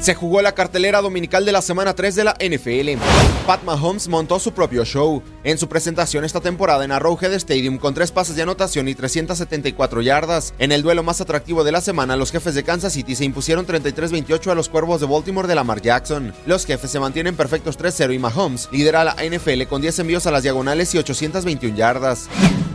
Se jugó la cartelera dominical de la semana 3 de la NFL. Pat Mahomes montó su propio show en su presentación esta temporada en Arrowhead Stadium con tres pases de anotación y 374 yardas. En el duelo más atractivo de la semana, los jefes de Kansas City se impusieron 33-28 a los cuervos de Baltimore de Lamar Jackson. Los jefes se mantienen perfectos 3-0 y Mahomes lidera la NFL con 10 envíos a las diagonales y 821 yardas.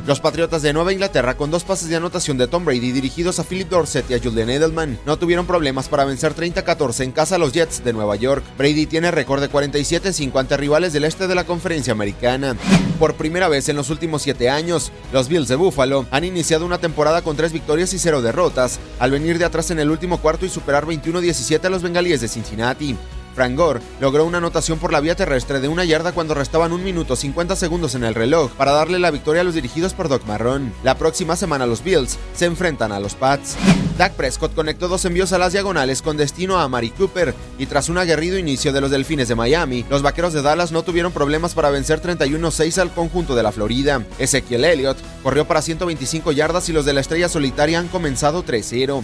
Los Patriotas de Nueva Inglaterra, con dos pases de anotación de Tom Brady dirigidos a Philip Dorsett y a Julian Edelman, no tuvieron problemas para vencer 30-14 en casa a los Jets de Nueva York. Brady tiene récord de 47-5 ante rivales del este de la conferencia americana. Por primera vez en los últimos siete años, los Bills de Buffalo han iniciado una temporada con tres victorias y cero derrotas, al venir de atrás en el último cuarto y superar 21-17 a los bengalíes de Cincinnati. Frank Gore logró una anotación por la vía terrestre de una yarda cuando restaban un minuto 50 segundos en el reloj para darle la victoria a los dirigidos por Doc Marrón. La próxima semana los Bills se enfrentan a los Pats. Dak Prescott conectó dos envíos a las diagonales con destino a Mari Cooper y tras un aguerrido inicio de los Delfines de Miami, los Vaqueros de Dallas no tuvieron problemas para vencer 31-6 al conjunto de la Florida. Ezequiel Elliott corrió para 125 yardas y los de la Estrella Solitaria han comenzado 3-0.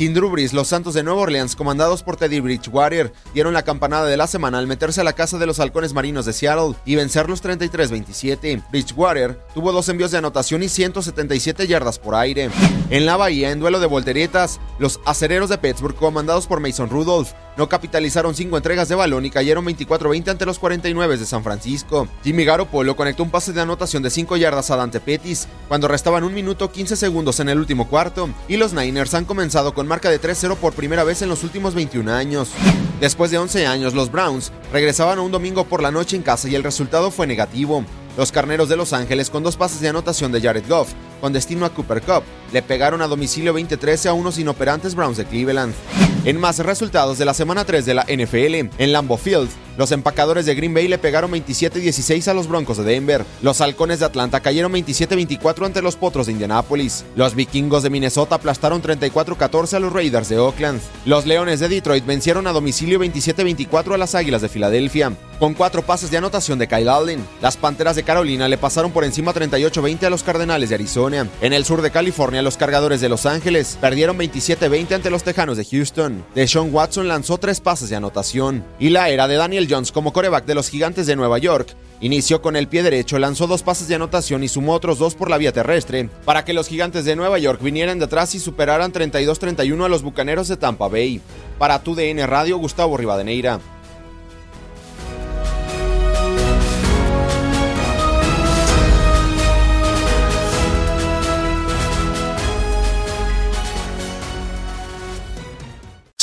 Sin Drew Brees, los Santos de Nueva Orleans, comandados por Teddy Bridgewater, dieron la campanada de la semana al meterse a la casa de los halcones marinos de Seattle y vencerlos 33-27. Bridgewater tuvo dos envíos de anotación y 177 yardas por aire. En la bahía, en duelo de volteretas, los acereros de Pittsburgh, comandados por Mason Rudolph, no capitalizaron cinco entregas de balón y cayeron 24-20 ante los 49 de San Francisco. Jimmy Garoppolo conectó un pase de anotación de 5 yardas a Dante Pettis cuando restaban un minuto 15 segundos en el último cuarto y los Niners han comenzado con marca de 3-0 por primera vez en los últimos 21 años. Después de 11 años, los Browns regresaban a un domingo por la noche en casa y el resultado fue negativo. Los carneros de Los Ángeles, con dos pases de anotación de Jared Goff, con destino a Cooper Cup, le pegaron a domicilio 20-13 a unos inoperantes Browns de Cleveland. En más resultados de la semana 3 de la NFL, en Lambeau Field, los empacadores de Green Bay le pegaron 27-16 a los Broncos de Denver. Los halcones de Atlanta cayeron 27-24 ante los potros de Indianapolis. Los vikingos de Minnesota aplastaron 34-14 a los Raiders de Oakland. Los leones de Detroit vencieron a domicilio 27-24 a las águilas de Filadelfia. Con cuatro pases de anotación de Kyle Allen, las panteras de Carolina le pasaron por encima 38-20 a los cardenales de Arizona. En el sur de California, los cargadores de Los Ángeles perdieron 27-20 ante los tejanos de Houston. Deshaun Watson lanzó tres pases de anotación. Y la era de Daniel Jones como coreback de los gigantes de Nueva York Inició con el pie derecho, lanzó dos pases de anotación y sumó otros dos por la vía terrestre, para que los gigantes de Nueva York vinieran de atrás y superaran 32-31 a los bucaneros de Tampa Bay. Para tu DN Radio, Gustavo Rivadeneira.